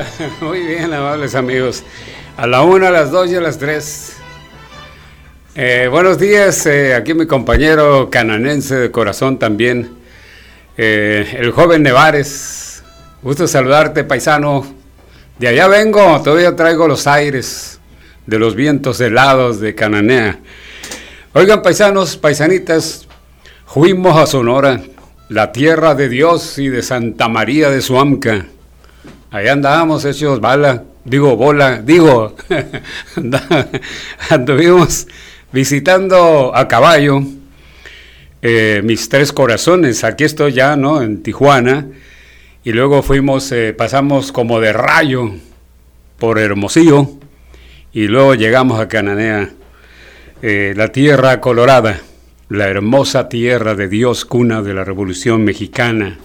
Muy bien, amables amigos. A la una, a las dos y a las tres. Eh, buenos días, eh, aquí mi compañero cananense de corazón también, eh, el joven Nevares. Gusto saludarte, paisano. De allá vengo, todavía traigo los aires de los vientos helados de Cananea. Oigan, paisanos, paisanitas, fuimos a Sonora, la tierra de Dios y de Santa María de Suamca. Allá andábamos hechos bala, digo bola, digo, anduvimos visitando a caballo eh, mis tres corazones. Aquí estoy ya, ¿no? En Tijuana. Y luego fuimos, eh, pasamos como de rayo por Hermosillo. Y luego llegamos a Cananea, eh, la tierra colorada, la hermosa tierra de Dios, cuna de la Revolución Mexicana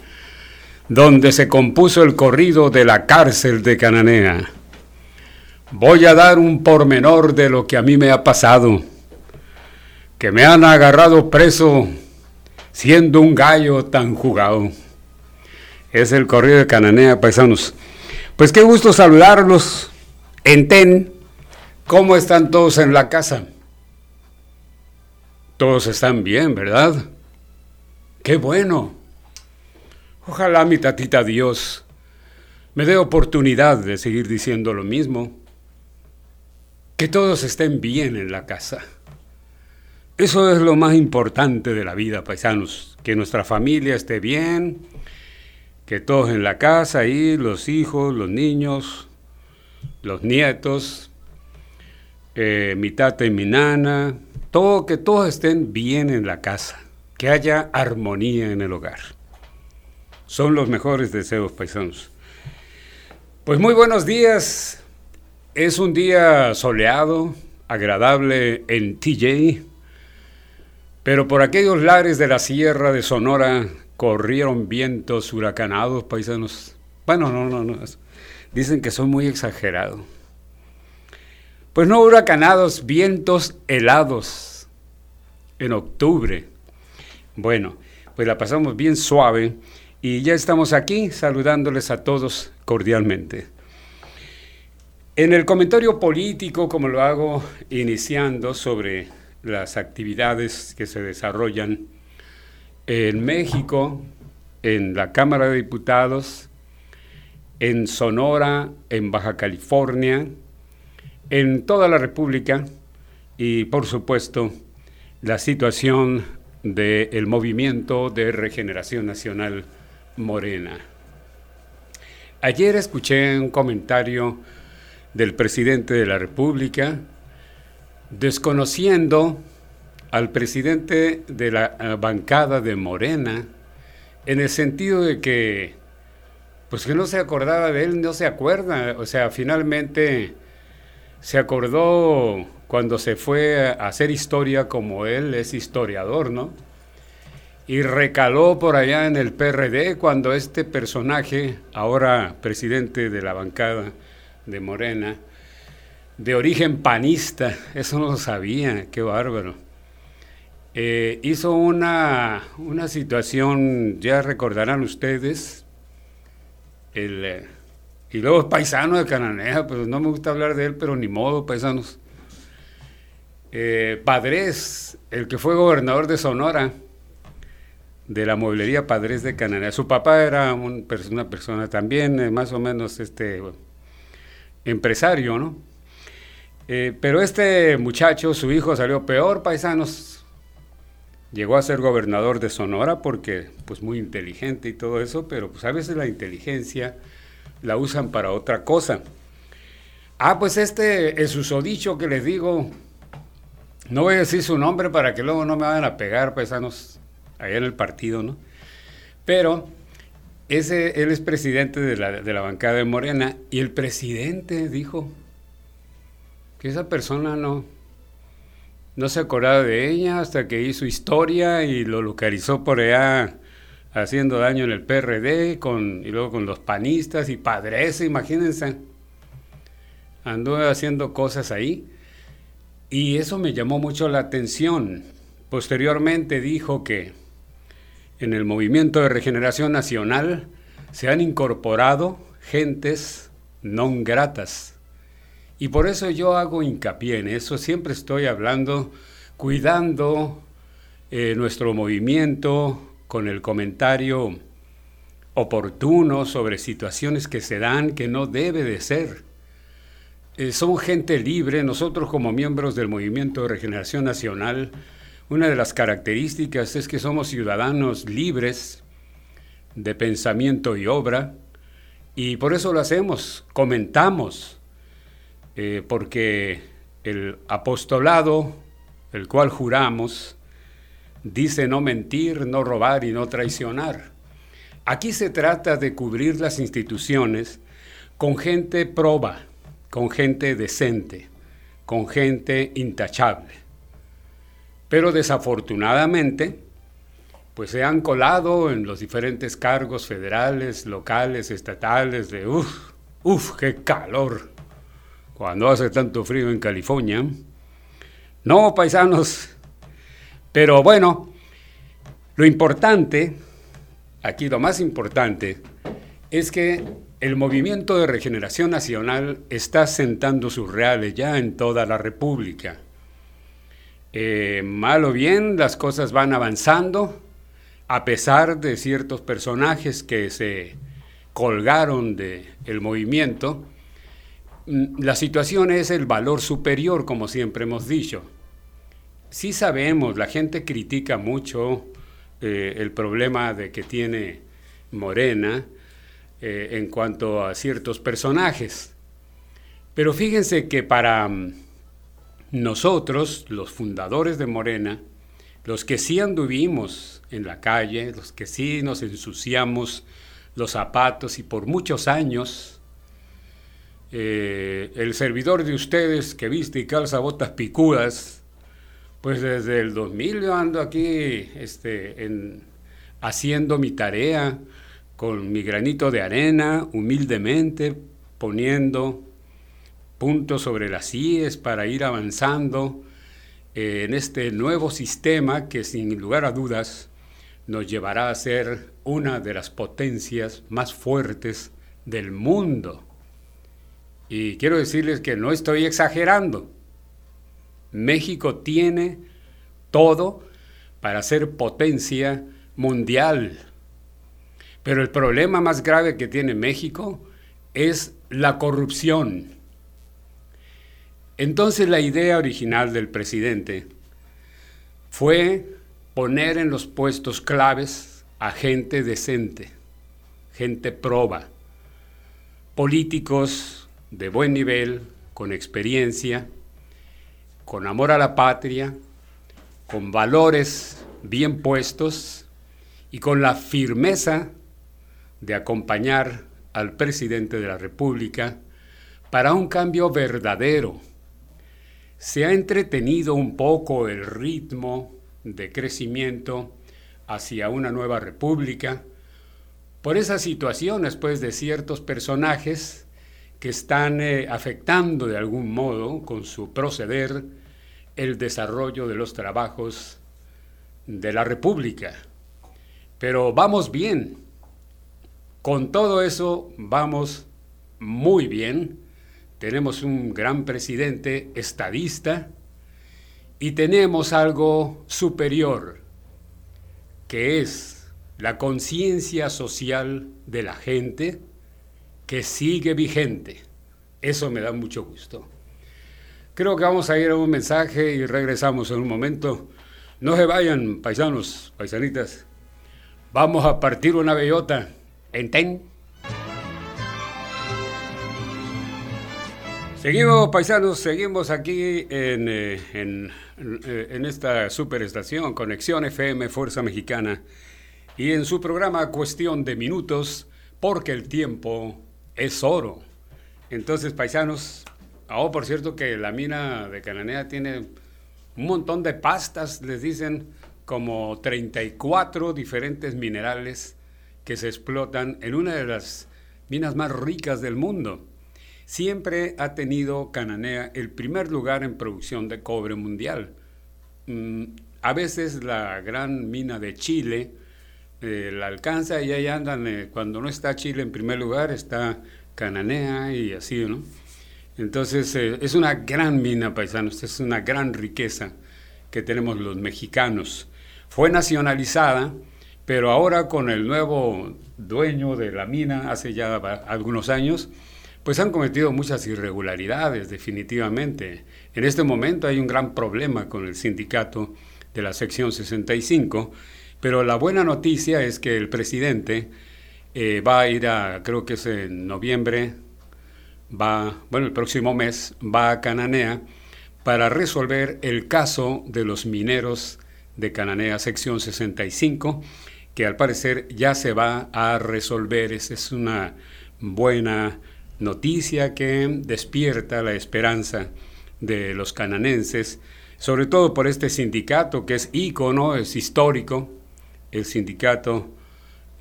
donde se compuso el corrido de la cárcel de Cananea. Voy a dar un pormenor de lo que a mí me ha pasado, que me han agarrado preso siendo un gallo tan jugado. Es el corrido de Cananea, paisanos. Pues qué gusto saludarlos en TEN. ¿Cómo están todos en la casa? Todos están bien, ¿verdad? Qué bueno. Ojalá mi tatita Dios me dé oportunidad de seguir diciendo lo mismo. Que todos estén bien en la casa. Eso es lo más importante de la vida, paisanos. Que nuestra familia esté bien, que todos en la casa, ahí, los hijos, los niños, los nietos, eh, mi tata y mi nana, todo, que todos estén bien en la casa, que haya armonía en el hogar. Son los mejores deseos, paisanos. Pues muy buenos días. Es un día soleado, agradable en TJ, pero por aquellos lares de la sierra de Sonora corrieron vientos huracanados, paisanos. Bueno, no, no, no. Dicen que son muy exagerados. Pues no huracanados, vientos helados en octubre. Bueno, pues la pasamos bien suave y ya estamos aquí saludándoles a todos cordialmente. En el comentario político, como lo hago iniciando sobre las actividades que se desarrollan en México, en la Cámara de Diputados, en Sonora, en Baja California, en toda la República y por supuesto la situación del movimiento de regeneración nacional Morena. Ayer escuché un comentario del presidente de la República desconociendo al presidente de la eh, bancada de Morena en el sentido de que pues que no se acordaba de él, no se acuerda, o sea, finalmente se acordó cuando se fue a hacer historia como él es historiador, ¿no? Y recaló por allá en el PRD cuando este personaje, ahora presidente de la bancada de Morena, de origen panista, eso no lo sabía, qué bárbaro. Eh, hizo una, una, situación, ya recordarán ustedes, el, eh, y luego paisano de Cananea, pues no me gusta hablar de él, pero ni modo, paisanos. Eh, Padres, el que fue gobernador de Sonora, de la mueblería Padres de Cananea. Su papá era una persona también eh, más o menos este, empresario, ¿no? Eh, pero este muchacho, su hijo salió peor, paisanos. Llegó a ser gobernador de Sonora porque, pues, muy inteligente y todo eso, pero pues a veces la inteligencia la usan para otra cosa. Ah, pues este, el susodicho que les digo, no voy a decir su nombre para que luego no me vayan a pegar, paisanos allá en el partido, ¿no? Pero ese, él es presidente de la, de la bancada de Morena y el presidente dijo que esa persona no, no se acordaba de ella hasta que hizo historia y lo localizó por allá haciendo daño en el PRD con, y luego con los panistas y padres, imagínense. Anduve haciendo cosas ahí y eso me llamó mucho la atención. Posteriormente dijo que en el movimiento de regeneración nacional se han incorporado gentes non gratas. Y por eso yo hago hincapié en eso, siempre estoy hablando, cuidando eh, nuestro movimiento con el comentario oportuno sobre situaciones que se dan que no debe de ser. Eh, somos gente libre, nosotros como miembros del Movimiento de Regeneración Nacional, una de las características es que somos ciudadanos libres de pensamiento y obra, y por eso lo hacemos, comentamos, eh, porque el apostolado, el cual juramos, dice no mentir, no robar y no traicionar. Aquí se trata de cubrir las instituciones con gente proba, con gente decente, con gente intachable. Pero desafortunadamente, pues se han colado en los diferentes cargos federales, locales, estatales, de uff, uff, qué calor, cuando hace tanto frío en California. No, paisanos, pero bueno, lo importante, aquí lo más importante, es que el movimiento de regeneración nacional está sentando sus reales ya en toda la República. Eh, mal o bien, las cosas van avanzando, a pesar de ciertos personajes que se colgaron del el movimiento. Mm, la situación es el valor superior, como siempre hemos dicho. Sí sabemos, la gente critica mucho eh, el problema de que tiene Morena, eh, en cuanto a ciertos personajes. Pero fíjense que para mm, nosotros, los fundadores de Morena, los que sí anduvimos en la calle, los que sí nos ensuciamos los zapatos y por muchos años, eh, el servidor de ustedes que viste y calza botas picudas, pues desde el 2000 yo ando aquí este, en, haciendo mi tarea, con mi granito de arena, humildemente poniendo puntos sobre las IES para ir avanzando eh, en este nuevo sistema que sin lugar a dudas nos llevará a ser una de las potencias más fuertes del mundo. Y quiero decirles que no estoy exagerando. México tiene todo para ser potencia mundial. Pero el problema más grave que tiene México es la corrupción. Entonces la idea original del presidente fue poner en los puestos claves a gente decente, gente proba, políticos de buen nivel, con experiencia, con amor a la patria, con valores bien puestos y con la firmeza de acompañar al presidente de la República para un cambio verdadero. Se ha entretenido un poco el ritmo de crecimiento hacia una nueva república por esas situaciones pues de ciertos personajes que están eh, afectando de algún modo con su proceder el desarrollo de los trabajos de la república. Pero vamos bien, con todo eso vamos muy bien. Tenemos un gran presidente estadista y tenemos algo superior, que es la conciencia social de la gente que sigue vigente. Eso me da mucho gusto. Creo que vamos a ir a un mensaje y regresamos en un momento. No se vayan, paisanos, paisanitas. Vamos a partir una bellota. Enten. Seguimos, paisanos, seguimos aquí en, eh, eh, en, esta superestación, Conexión FM Fuerza Mexicana, y en su programa Cuestión de Minutos, porque el tiempo es oro. Entonces, paisanos, oh, por cierto que la mina de Cananea tiene un montón de pastas, les dicen como 34 diferentes minerales que se explotan en una de las minas más ricas del mundo. Siempre ha tenido Cananea el primer lugar en producción de cobre mundial. Mm, a veces la gran mina de Chile eh, la alcanza y ahí andan, eh, cuando no está Chile en primer lugar, está Cananea y así, ¿no? Entonces, eh, es una gran mina, paisanos, es una gran riqueza que tenemos los mexicanos. Fue nacionalizada, pero ahora con el nuevo dueño de la mina, hace ya algunos años, pues han cometido muchas irregularidades, definitivamente. En este momento hay un gran problema con el sindicato de la sección 65, pero la buena noticia es que el presidente eh, va a ir a, creo que es en noviembre, va, bueno, el próximo mes, va a Cananea para resolver el caso de los mineros de Cananea, sección 65, que al parecer ya se va a resolver. Esa es una buena noticia que despierta la esperanza de los cananenses, sobre todo por este sindicato que es ícono, es histórico, el sindicato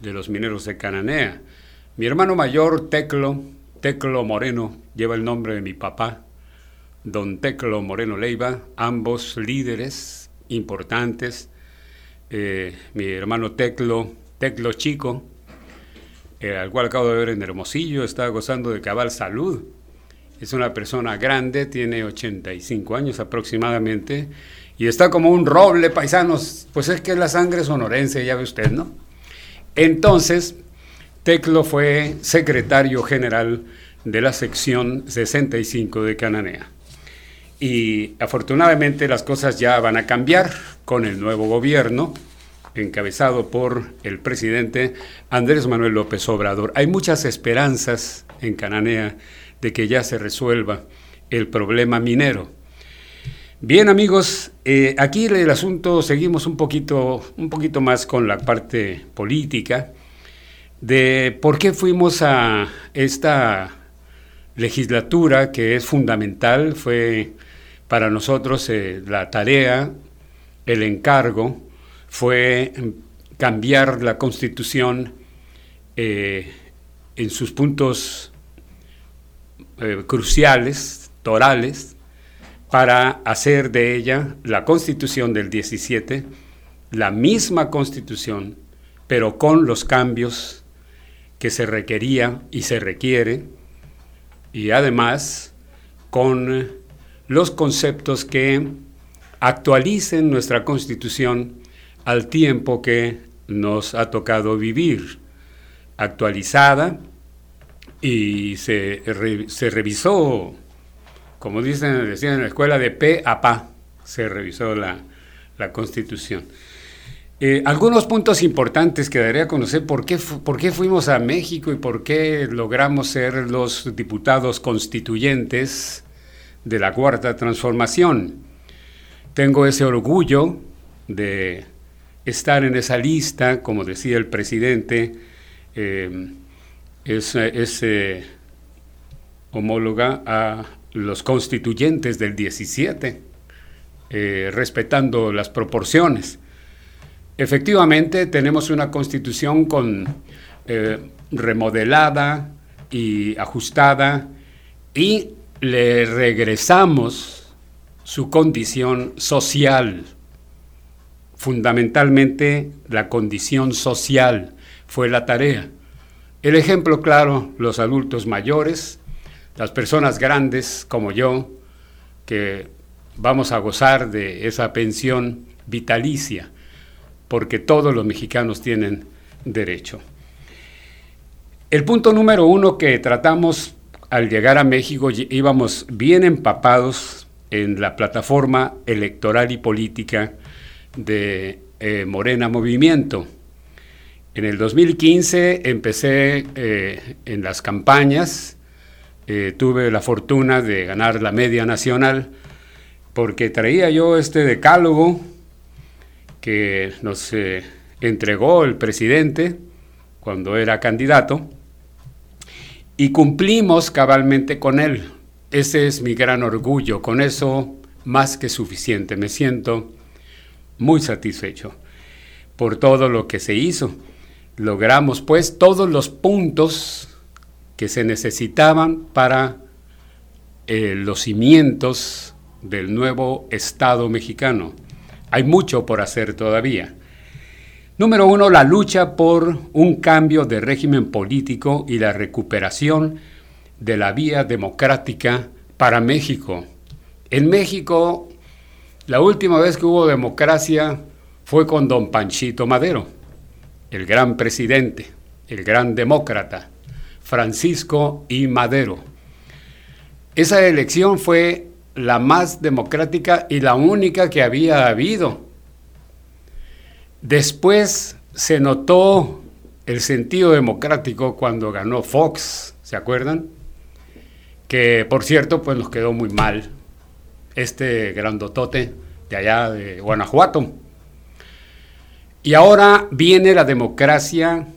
de los mineros de Cananea. Mi hermano mayor, Teclo, Teclo Moreno, lleva el nombre de mi papá, don Teclo Moreno Leiva, ambos líderes importantes. Eh, mi hermano Teclo, Teclo Chico, eh, al cual acabo de ver en Hermosillo, está gozando de cabal salud. Es una persona grande, tiene 85 años aproximadamente, y está como un roble, paisanos. Pues es que es la sangre sonorense, ya ve usted, ¿no? Entonces, Teclo fue secretario general de la sección 65 de Cananea. Y afortunadamente las cosas ya van a cambiar con el nuevo gobierno encabezado por el presidente Andrés Manuel López Obrador. Hay muchas esperanzas en Cananea de que ya se resuelva el problema minero. Bien amigos, eh, aquí el asunto seguimos un poquito, un poquito más con la parte política de por qué fuimos a esta legislatura que es fundamental, fue para nosotros eh, la tarea, el encargo fue cambiar la constitución eh, en sus puntos eh, cruciales, torales, para hacer de ella la constitución del 17, la misma constitución, pero con los cambios que se requería y se requiere, y además con los conceptos que actualicen nuestra constitución al tiempo que nos ha tocado vivir, actualizada y se, se revisó, como dicen, decían en la escuela, de P a PA, se revisó la, la Constitución. Eh, algunos puntos importantes que daría a conocer por qué, por qué fuimos a México y por qué logramos ser los diputados constituyentes de la Cuarta Transformación. Tengo ese orgullo de estar en esa lista, como decía el presidente, eh, es, eh, homóloga a los constituyentes del 17, eh, respetando las proporciones. Efectivamente, tenemos una constitución con remodelada y ajustada y le regresamos su condición social fundamentalmente la condición social fue la tarea. El ejemplo claro, los adultos mayores, las personas grandes como yo, que vamos a gozar de esa pensión vitalicia, porque todos los mexicanos tienen derecho. El punto número uno que tratamos al llegar a México, íbamos bien empapados en la plataforma electoral y política de eh, Morena Movimiento. En el 2015 empecé eh, en las campañas, eh, tuve la fortuna de ganar la media nacional porque traía yo este decálogo que nos entregó el presidente cuando era candidato y cumplimos cabalmente con él. Ese es mi gran orgullo, con eso más que suficiente. Me siento muy satisfecho por todo lo que se hizo. Logramos pues todos los puntos que se necesitaban para eh, los cimientos del nuevo Estado mexicano. Hay mucho por hacer todavía. Número uno, la lucha por un cambio de régimen político y la recuperación de la vía democrática para México. En México, la última vez que hubo democracia fue con don Panchito Madero, el gran presidente, el gran demócrata, Francisco I. Madero. Esa elección fue la más democrática y la única que había habido. Después se notó el sentido democrático cuando ganó Fox, ¿se acuerdan? Que por cierto, pues nos quedó muy mal este grandotote de allá de Guanajuato. Y ahora viene la democracia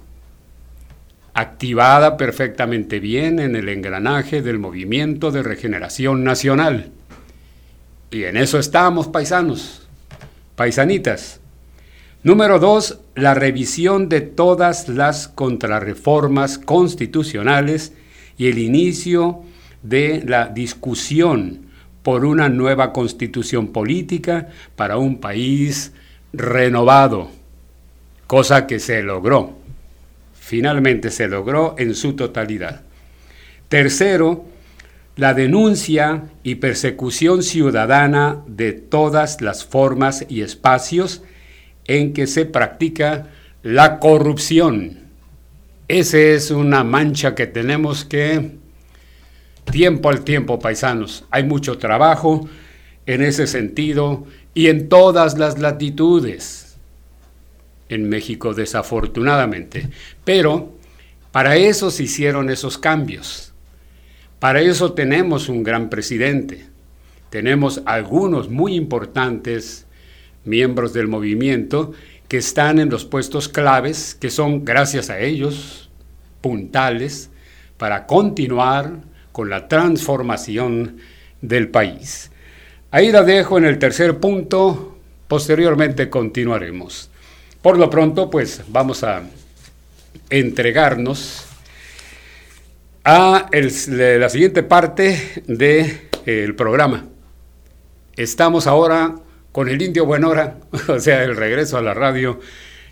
activada perfectamente bien en el engranaje del movimiento de regeneración nacional. Y en eso estamos, paisanos, paisanitas. Número dos, la revisión de todas las contrarreformas constitucionales y el inicio de la discusión por una nueva constitución política para un país renovado, cosa que se logró. Finalmente se logró en su totalidad. Tercero, la denuncia y persecución ciudadana de todas las formas y espacios en que se practica la corrupción. Esa es una mancha que tenemos que, tiempo al tiempo, paisanos, hay mucho trabajo en ese sentido y en todas las latitudes en México, desafortunadamente. Pero para eso se hicieron esos cambios. Para eso tenemos un gran presidente. Tenemos algunos muy importantes miembros del movimiento que están en los puestos claves, que son, gracias a ellos, puntales para continuar con la transformación del país. Ahí la dejo en el tercer punto, posteriormente continuaremos. Por lo pronto, pues vamos a entregarnos a la siguiente parte del de, programa. Estamos ahora con el Indio Buenora, o sea, el regreso a la radio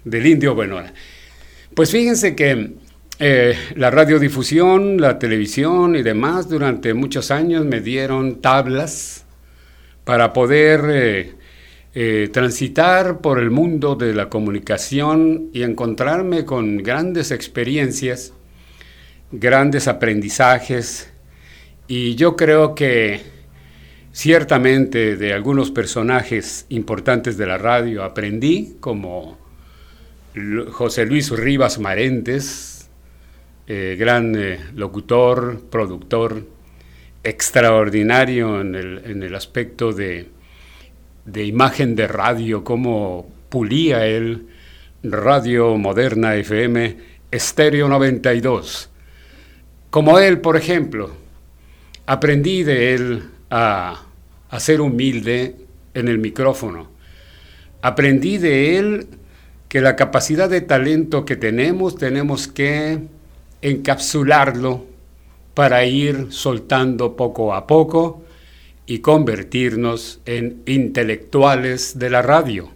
del Indio Buenora. Pues fíjense que eh, la radiodifusión, la televisión y demás durante muchos años me dieron tablas para poder eh, eh, transitar por el mundo de la comunicación y encontrarme con grandes experiencias, grandes aprendizajes, y yo creo que ciertamente de algunos personajes importantes de la radio aprendí, como José Luis Rivas Marentes, eh, gran locutor, productor, extraordinario en el aspecto de de imagen de radio, cómo pulía él Radio Moderna FM Estéreo 92. Como él, por ejemplo, aprendí de él a, a ser humilde en el micrófono. Aprendí de él que la capacidad de talento que tenemos tenemos que encapsularlo para ir soltando poco a poco y convertirnos en intelectuales de la radio,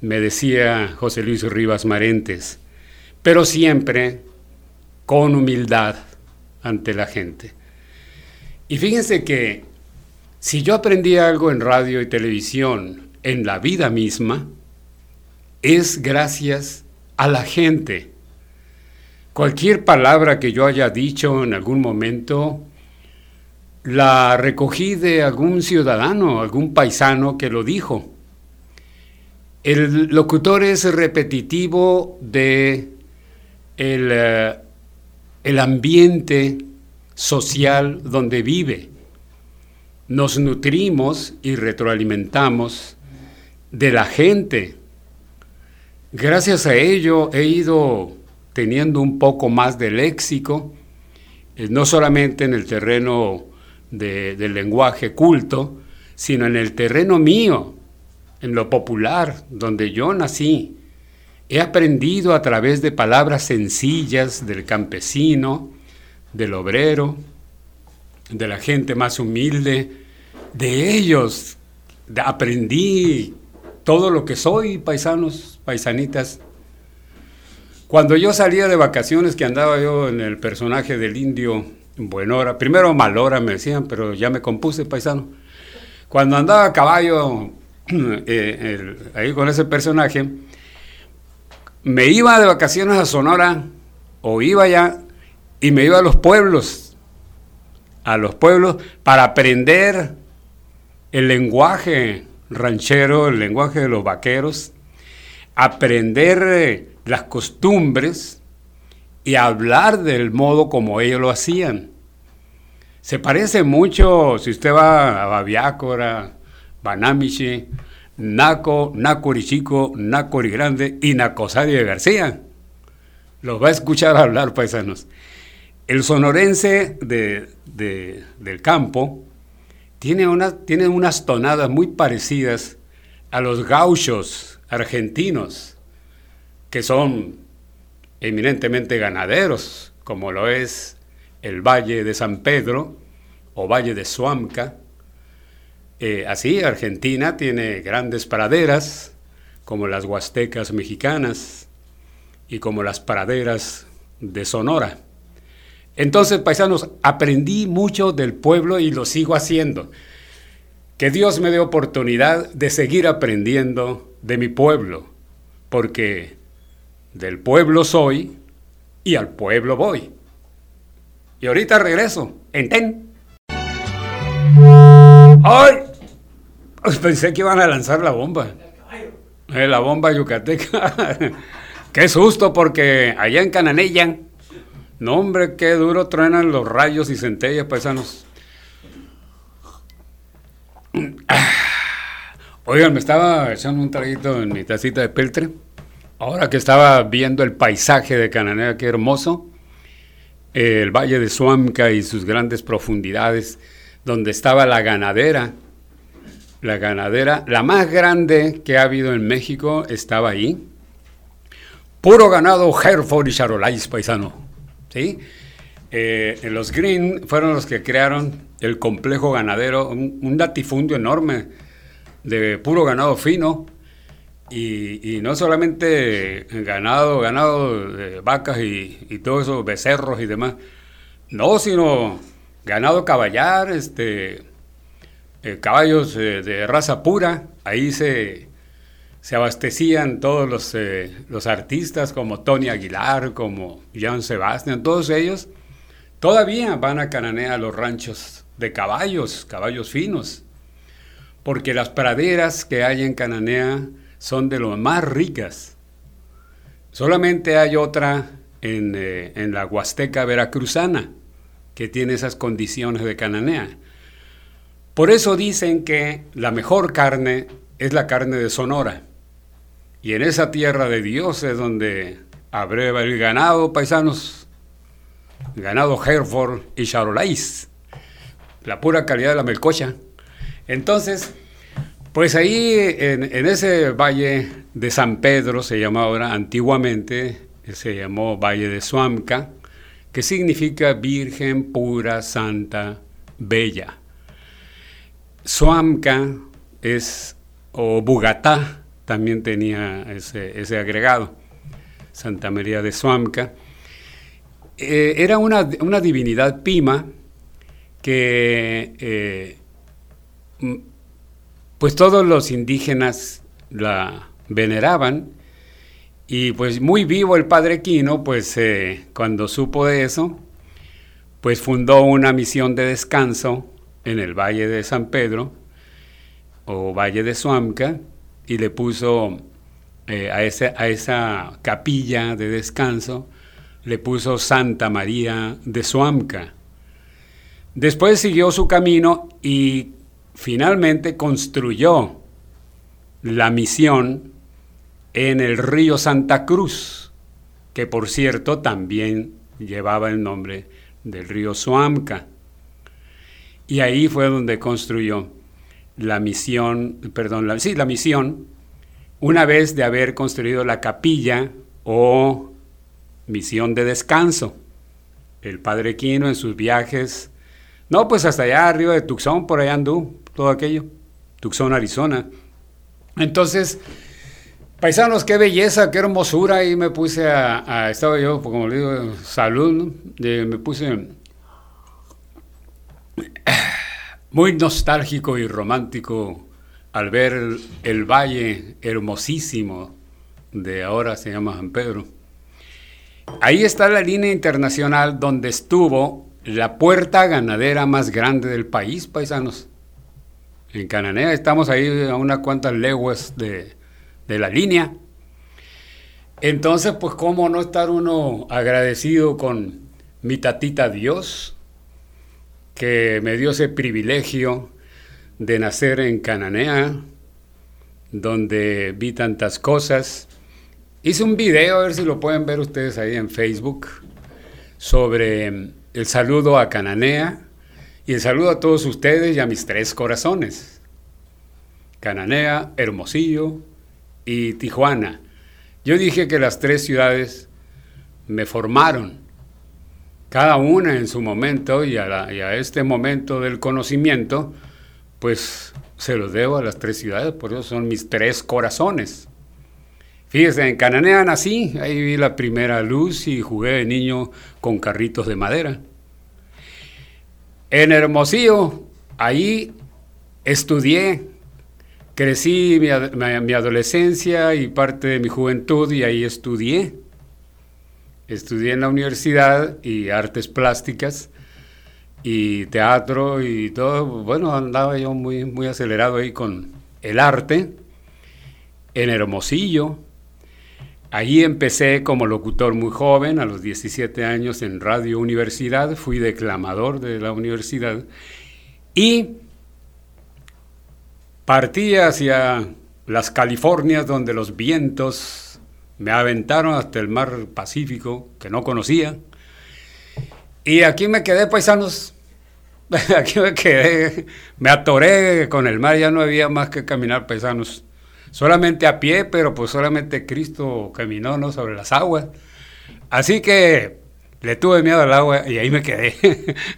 me decía José Luis Rivas Marentes, pero siempre con humildad ante la gente. Y fíjense que si yo aprendí algo en radio y televisión, en la vida misma, es gracias a la gente. Cualquier palabra que yo haya dicho en algún momento, la recogí de algún ciudadano, algún paisano que lo dijo. El locutor es repetitivo de el, eh, el ambiente social donde vive. Nos nutrimos y retroalimentamos de la gente. Gracias a ello he ido teniendo un poco más de léxico, eh, no solamente en el terreno del lenguaje culto, sino en el terreno mío, en lo popular, donde yo nací. He aprendido a través de palabras sencillas del campesino, del obrero, de la gente más humilde, de ellos aprendí todo lo que soy, paisanos, paisanitas. Cuando yo salía de vacaciones, que andaba yo en el personaje del indio buena hora. Primero mal hora me decían, pero ya me compuse, paisano. Cuando andaba a caballo eh, ahí con ese personaje, me iba de vacaciones a Sonora, o iba allá, y me iba a los pueblos, a los pueblos, para aprender el lenguaje ranchero, el lenguaje de los vaqueros, aprender eh, las costumbres y hablar del modo como ellos lo hacían. Se parece mucho, si usted va a Babiácora, Banamichi, Naco, Nacorichico, Nacori Grande y Nacosari de García. Los va a escuchar hablar, paisanos. El sonorense del campo tiene, tiene unas tonadas muy parecidas a los gauchos argentinos, que son eminentemente ganaderos, como lo es el Valle de San Pedro o Valle de Suamca. Eh, así, Argentina tiene grandes praderas, como las huastecas mexicanas y como las praderas de Sonora. Entonces, paisanos, aprendí mucho del pueblo y lo sigo haciendo. Que Dios me dé oportunidad de seguir aprendiendo de mi pueblo, porque del pueblo soy y al pueblo voy. Y ahorita regreso. Enten. ¡Ay! Pues pensé que iban a lanzar la bomba. Eh, la bomba yucateca. Qué susto, porque allá en Cananella, no hombre, qué duro truenan los rayos y centellas, paisanos. Oigan, me estaba echando un traguito en mi tacita de peltre. Ahora que estaba viendo el paisaje de Cananea, qué hermoso, el valle de Suamca y sus grandes profundidades, donde estaba la ganadera, la ganadera, la más grande que ha habido en México, estaba ahí. Puro ganado Hereford y Charolais, paisano. ¿sí? Eh, los Green fueron los que crearon el complejo ganadero, un latifundio enorme de puro ganado fino, y, no solamente ganado, ganado de vacas y, todos esos becerros y demás, no, sino ganado caballar, este, eh, caballos eh, de raza pura, ahí se, se abastecían todos los, eh, los artistas como Tony Aguilar, como Jan Sebastian, todos ellos. Todavía van a cananear los ranchos de caballos, caballos finos, porque las praderas que hay en Cananea son de las más ricas. Solamente hay otra eh, en, la Huasteca Veracruzana que tiene esas condiciones de cananea. Por eso dicen que la mejor carne es la carne de Sonora. Y en esa tierra de Dios es donde abreva el ganado, paisanos, ganado Hereford y Charolais, la pura calidad de la melcocha. Entonces, pues ahí, en, ese valle de San Pedro, se llama ahora, antiguamente se llamó Valle de Suamca, que significa Virgen pura, santa, bella. Suamca es, o Bugatá, también tenía ese, agregado, Santa María de Suamca. Eh, era una, divinidad pima que eh, pues todos los indígenas la veneraban y pues muy vivo el padre Quino, pues eh, cuando supo de eso, pues fundó una misión de descanso en el Valle de San Pedro o Valle de Suamca y le puso eh, a, ese, a esa capilla de descanso, le puso Santa María de Suamca. Después siguió su camino y finalmente construyó la misión en el río Santa Cruz, que por cierto también llevaba el nombre del río Suamca. Y ahí fue donde construyó la misión, perdón, la, sí, la misión, una vez de haber construido la capilla o misión de descanso. El padre Quino en sus viajes, no, pues hasta allá arriba de Tucson, por allá andú, todo aquello. Tucson, Arizona. Entonces, paisanos, qué belleza, qué hermosura. Y me puse a, estaba yo, como le digo, salud, me puse muy nostálgico y romántico al ver el, valle hermosísimo de ahora se llama San Pedro. Ahí está la línea internacional donde estuvo la puerta ganadera más grande del país, paisanos. En Cananea estamos ahí a unas cuantas leguas de, de la línea. Entonces, pues, ¿cómo no estar uno agradecido con mi tatita Dios, que me dio ese privilegio de nacer en Cananea, donde vi tantas cosas. Hice un video, a ver si lo pueden ver ustedes ahí en Facebook, sobre el saludo a Cananea y el saludo a todos ustedes y a mis tres corazones. Cananea, Hermosillo y Tijuana. Yo dije que las tres ciudades me formaron, cada una en su momento y a, y a este momento del conocimiento, pues se los debo a las tres ciudades, por eso son mis tres corazones. Fíjense, en Cananea nací, ahí vi la primera luz y jugué de niño con carritos de madera. En Hermosillo, ahí estudié, crecí mi, mi, adolescencia y parte de mi juventud y ahí estudié. Estudié en la universidad y artes plásticas y teatro y todo. Bueno, andaba yo muy, muy acelerado ahí con el arte. En Hermosillo. Allí empecé como locutor muy joven, a los 17 años en Radio Universidad. Fui declamador de la universidad. Y partí hacia las Californias, donde los vientos me aventaron hasta el mar Pacífico, que no conocía. Y aquí me quedé, paisanos, aquí me quedé, me atoré con el mar, ya no había más que caminar paisanos. Solamente a pie, pero pues solamente Cristo caminó ¿no? sobre las aguas. Así que le tuve miedo al agua y ahí me quedé.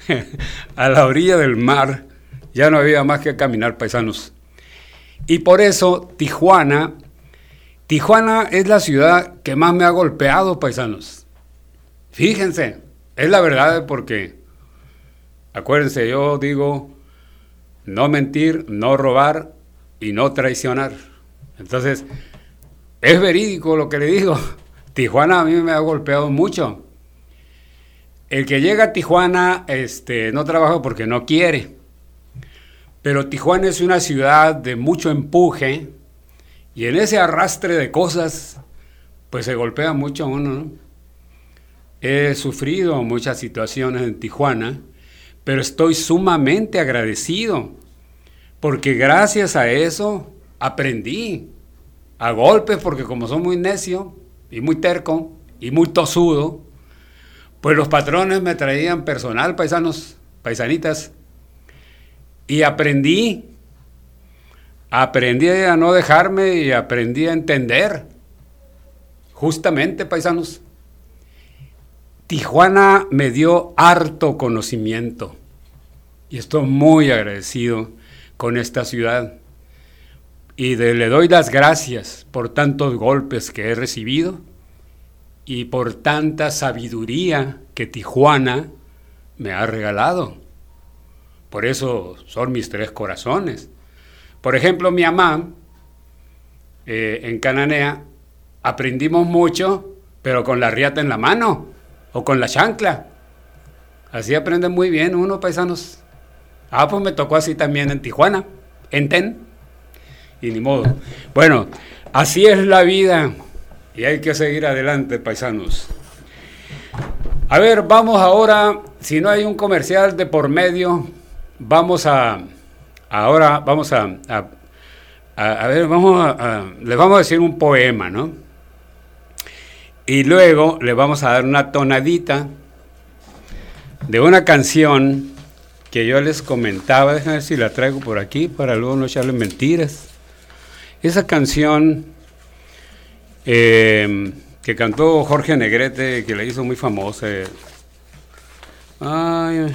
a la orilla del mar ya no había más que caminar paisanos. Y por eso Tijuana, Tijuana es la ciudad que más me ha golpeado paisanos. Fíjense, es la verdad porque Acuérdense, yo digo no mentir, no robar y no traicionar. Entonces, es verídico lo que le digo. Tijuana a mí me ha golpeado mucho. El que llega a Tijuana este, no trabaja porque no quiere. Pero Tijuana es una ciudad de mucho empuje y en ese arrastre de cosas, pues se golpea mucho a uno. He sufrido muchas situaciones en Tijuana pero estoy sumamente agradecido, porque gracias a eso aprendí a golpes, porque como soy muy necio y muy terco y muy tosudo, pues los patrones me traían personal, paisanos, paisanitas, y aprendí, aprendí a no dejarme y aprendí a entender, justamente, paisanos, Tijuana me dio harto conocimiento y estoy muy agradecido con esta ciudad. Y le doy las gracias por tantos golpes que he recibido y por tanta sabiduría que Tijuana me ha regalado. Por eso son mis tres corazones. Por ejemplo, mi mamá eh, en Cananea aprendimos mucho, pero con la riata en la mano o con la chancla. Así aprenden muy bien uno, paisanos. Ah, pues me tocó así también en Tijuana, en TEN. Y ni modo. Bueno, así es la vida. Y hay que seguir adelante, paisanos. A ver, vamos ahora, si no hay un comercial de por medio, vamos a, ahora vamos a, a, ver, vamos a, les vamos a decir un poema, ¿no? Y luego le vamos a dar una tonadita de una canción que yo les comentaba, déjenme ver si la traigo por aquí para luego no echarle mentiras. Esa canción eh, que cantó Jorge Negrete, que la hizo muy famosa. Ay,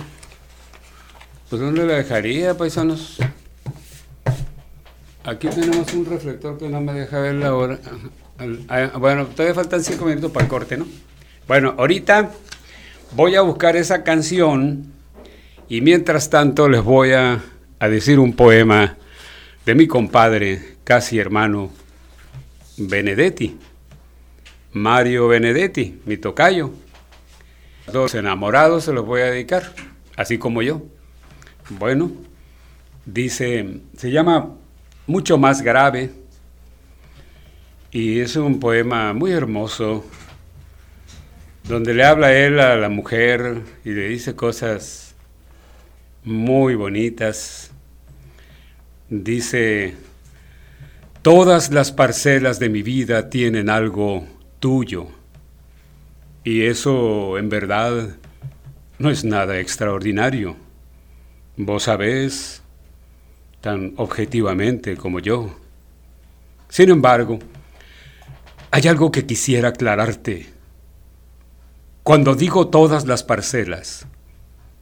pues ¿dónde la dejaría, paisanos? Aquí tenemos un reflector que no me deja ver la hora. Bueno, todavía faltan cinco minutos para el corte, ¿no? Bueno, ahorita voy a buscar esa canción y mientras tanto les voy a, a decir un poema de mi compadre, casi hermano, Benedetti, Mario Benedetti, mi tocayo. Dos enamorados se los voy a dedicar, así como yo. Bueno, dice, se llama Mucho más grave y es un poema muy hermoso donde le habla él a la mujer y le dice cosas muy bonitas. Dice, todas las parcelas de mi vida tienen algo tuyo. Y eso en verdad no es nada extraordinario. Vos sabés tan objetivamente como yo. Sin embargo, hay algo que quisiera aclararte. Cuando digo todas las parcelas,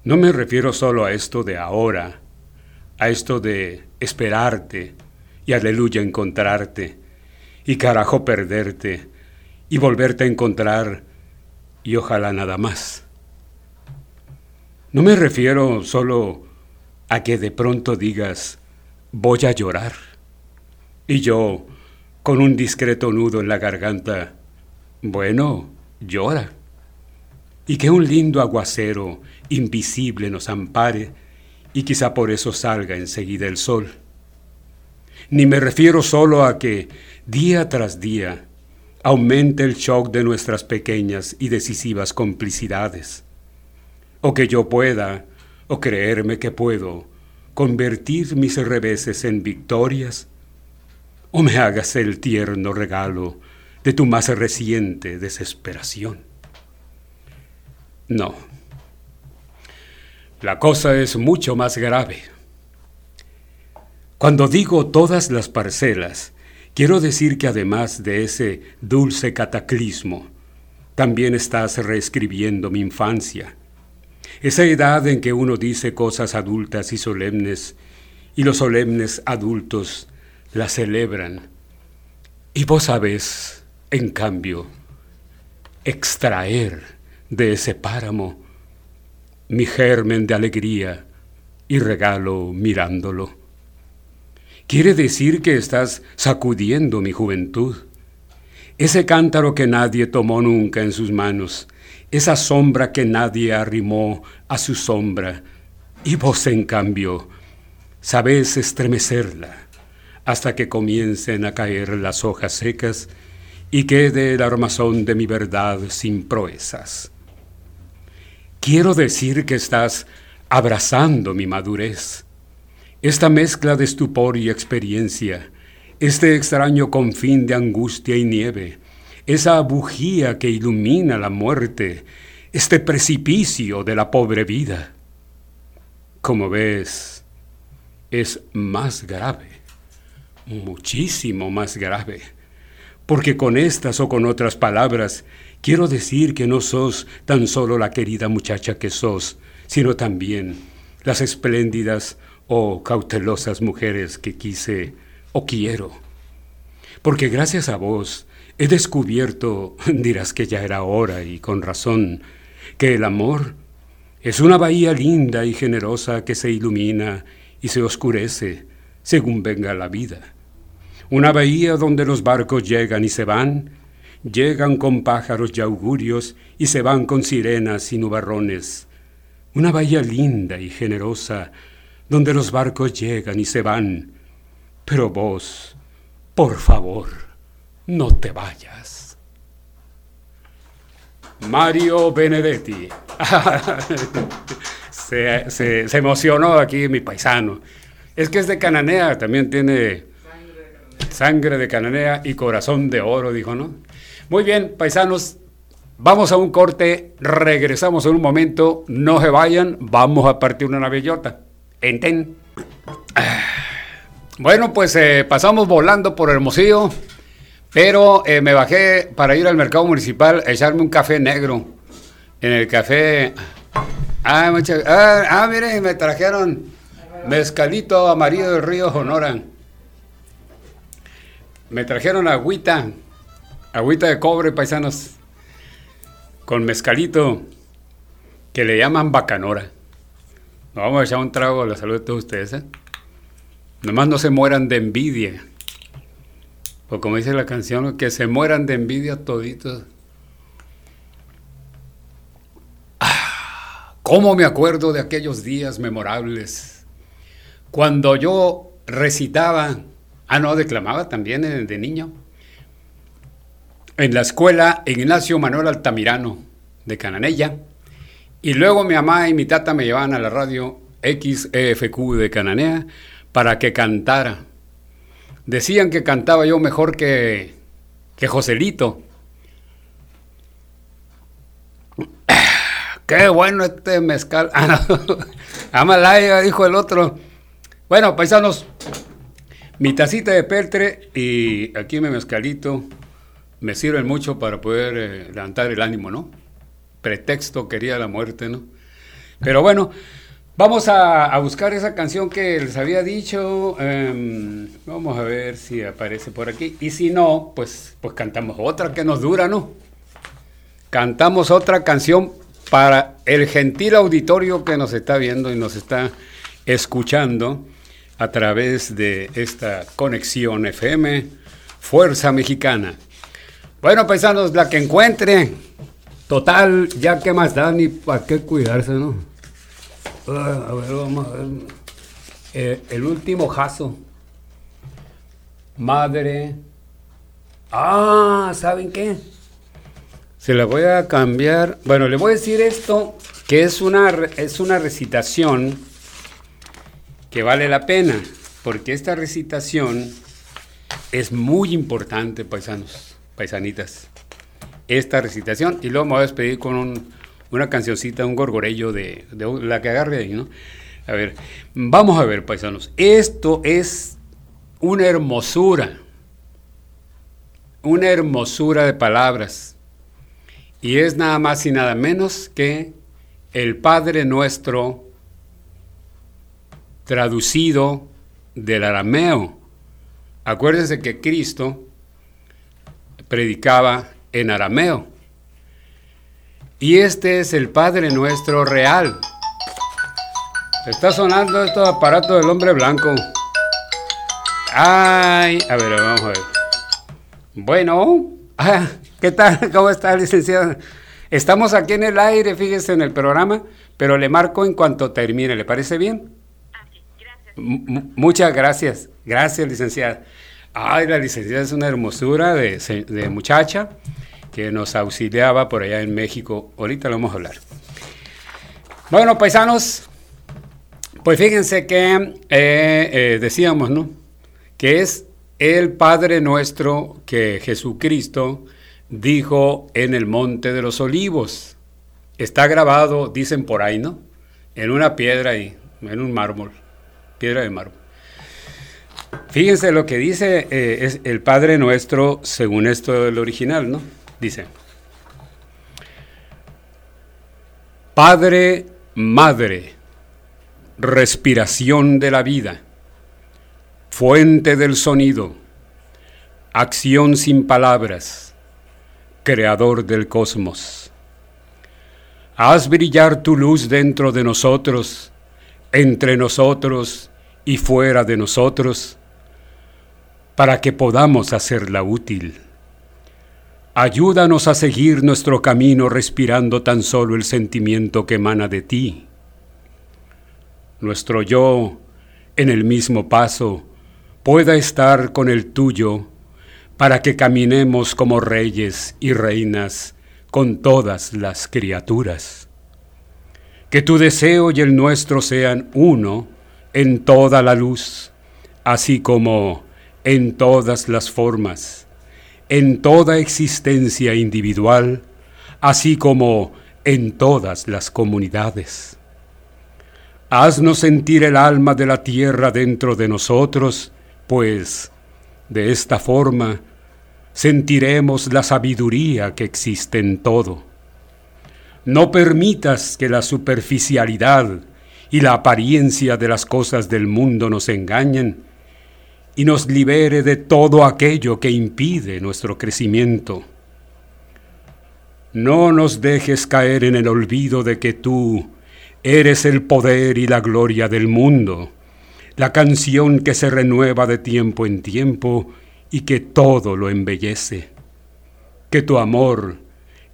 no me refiero solo a esto de ahora, a esto de esperarte y aleluya encontrarte y carajo perderte y volverte a encontrar y ojalá nada más. No me refiero solo a que de pronto digas voy a llorar y yo con un discreto nudo en la garganta, bueno, llora y que un lindo aguacero invisible nos ampare y quizá por eso salga enseguida el sol. Ni me refiero solo a que día tras día aumente el shock de nuestras pequeñas y decisivas complicidades, o que yo pueda, o creerme que puedo, convertir mis reveses en victorias, o me hagas el tierno regalo de tu más reciente desesperación. No. La cosa es mucho más grave. Cuando digo todas las parcelas, quiero decir que además de ese dulce cataclismo, también estás reescribiendo mi infancia. Esa edad en que uno dice cosas adultas y solemnes, y los solemnes adultos las celebran. Y vos sabés, en cambio, extraer de ese páramo, mi germen de alegría y regalo mirándolo. Quiere decir que estás sacudiendo mi juventud, ese cántaro que nadie tomó nunca en sus manos, esa sombra que nadie arrimó a su sombra, y vos en cambio sabés estremecerla hasta que comiencen a caer las hojas secas y quede el armazón de mi verdad sin proezas. Quiero decir que estás abrazando mi madurez. Esta mezcla de estupor y experiencia, este extraño confín de angustia y nieve, esa bujía que ilumina la muerte, este precipicio de la pobre vida. Como ves, es más grave, muchísimo más grave, porque con estas o con otras palabras Quiero decir que no sos tan solo la querida muchacha que sos, sino también las espléndidas o cautelosas mujeres que quise o quiero. Porque gracias a vos he descubierto, dirás que ya era hora y con razón, que el amor es una bahía linda y generosa que se ilumina y se oscurece según venga la vida. Una bahía donde los barcos llegan y se van, llegan con pájaros y augurios y se van con sirenas y nubarrones. Una bahía linda y generosa, donde los barcos llegan y se van. Pero vos, por favor, no te vayas. Mario Benedetti. se, se, emocionó aquí mi paisano. Es que es de Cananea, también tiene sangre de Cananea y corazón de oro, dijo, ¿no? Muy bien, paisanos, vamos a un corte, regresamos en un momento, no se vayan, vamos a partir una navillota. Enten. Bueno, pues eh, pasamos volando por Hermosillo, pero eh, me bajé para ir al mercado municipal a echarme un café negro. En el café... Ah, ah, ah miren, me trajeron mezcalito amarillo del río Honora. Me trajeron agüita agüita de cobre, paisanos, con mezcalito, que le llaman bacanora. Vamos a echar un trago a la salud de todos ustedes, ¿eh? Nomás no se mueran de envidia. O como dice la canción, que se mueran de envidia toditos. Ah, ¿Cómo me acuerdo de aquellos días memorables? Cuando yo recitaba, ah, no, declamaba también de niño, en la escuela Ignacio Manuel Altamirano de Cananella, y luego mi mamá y mi tata me llevaban a la radio XEFQ de Cananea para que cantara. Decían que cantaba yo mejor que, que Joselito. Qué bueno este mezcal. Amalaya, dijo el otro. Bueno, paisanos, mi tacita de peltre y aquí mi mezcalito me sirven mucho para poder eh, levantar el ánimo, ¿no? Pretexto quería la muerte, ¿no? Pero bueno, Vamos a, buscar esa canción que les había dicho. Em, vamos a ver si aparece por aquí. Y si no, pues, pues cantamos otra que nos dura, ¿no? Cantamos otra canción para el gentil auditorio que nos está viendo y nos está escuchando a través de esta conexión FM Fuerza Mexicana. Bueno, paisanos, la que encuentre. Total, ya que más da ni para qué cuidarse, ¿no? A ver, vamos a ver. Eh, el último jazo. Madre. Ah, ¿saben qué? Se la voy a cambiar. Bueno, le voy a decir esto, que es una, es una recitación que vale la pena, porque esta recitación es muy importante, paisanos, paisanitas. Esta recitación, y luego me voy a despedir con un, una cancioncita, un gorgorello de, la que agarre ahí, ¿no? A ver, vamos a ver, paisanos. Esto es una hermosura, una hermosura de palabras. Y es nada más y nada menos que el Padre Nuestro traducido del arameo. Acuérdense que Cristo predicaba en arameo. Y este es el Padre Nuestro real. Está sonando estos aparato del hombre blanco. Ay, a ver, vamos a ver. Bueno, ah, ¿qué tal? ¿Cómo está, licenciado? Estamos aquí en el aire, fíjese en el programa, pero le marco en cuanto termine. ¿Le parece bien? Ah, sí, gracias. muchas gracias. Gracias, licenciada. Ay, la licenciada es una hermosura de, muchacha que nos auxiliaba por allá en México. Ahorita lo vamos a hablar. Bueno, paisanos, pues fíjense que eh, eh, decíamos, ¿no? Que es el Padre nuestro que Jesucristo dijo en el Monte de los Olivos. Está grabado, dicen por ahí, ¿no? En una piedra ahí, en un mármol, piedra de mármol. Fíjense lo que dice eh, es el Padre nuestro según esto del original, ¿no? Dice, Padre, Madre, respiración de la vida, fuente del sonido, acción sin palabras, creador del cosmos. Haz brillar tu luz dentro de nosotros, entre nosotros y fuera de nosotros, para que podamos hacerla útil. Ayúdanos a seguir nuestro camino respirando tan solo el sentimiento que emana de ti. Nuestro yo, en el mismo paso, pueda estar con el tuyo para que caminemos como reyes y reinas con todas las criaturas. Que tu deseo y el nuestro sean uno en toda la luz, así como en todas las formas en toda existencia individual, así como en todas las comunidades. Haznos sentir el alma de la tierra dentro de nosotros, pues de esta forma sentiremos la sabiduría que existe en todo. No permitas que la superficialidad y la apariencia de las cosas del mundo nos engañen, y nos libere de todo aquello que impide nuestro crecimiento. No nos dejes caer en el olvido de que tú eres el poder y la gloria del mundo, la canción que se renueva de tiempo en tiempo y que todo lo embellece. Que tu amor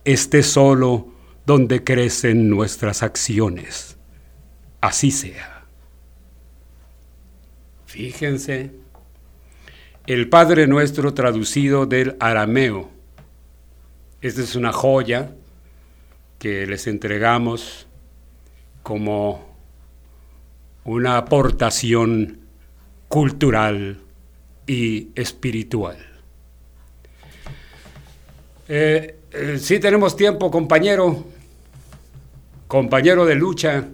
esté solo donde crecen nuestras acciones. Así sea. Fíjense, el Padre Nuestro traducido del arameo. Esta es una joya que les entregamos como una aportación cultural y espiritual. Eh, eh, sí tenemos tiempo, compañero, compañero de lucha.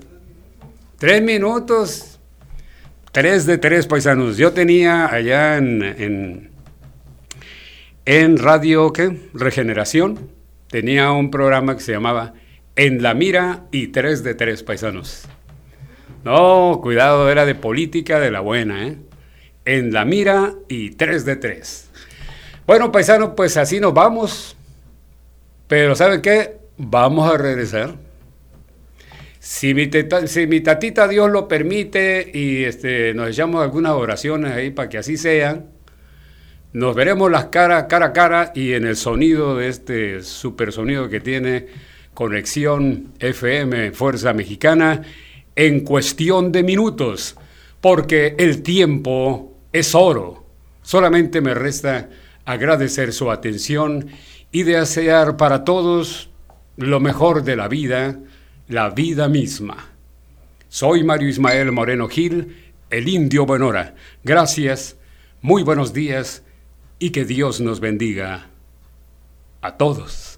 Tres minutos, tres de tres paisanos. Yo tenía allá en, en, Radio ¿qué? Regeneración, tenía un programa que se llamaba En la Mira y tres de tres paisanos. No, cuidado, era de política de la buena, ¿eh? En la mira y 3 de 3. Bueno, paisano, pues así nos vamos. Pero ¿saben qué? Vamos a regresar. Si mi, si mi tatita Dios lo permite y este, nos echamos algunas oraciones ahí para que así sean, nos veremos las caras cara a cara y en el sonido de este super sonido que tiene Conexión FM Fuerza Mexicana en cuestión de minutos, porque el tiempo es oro. Solamente me resta agradecer su atención y desear para todos lo mejor de la vida, la vida misma. Soy Mario Ismael Moreno Gil, el indio Bonora. Gracias, muy buenos días y que Dios nos bendiga a todos.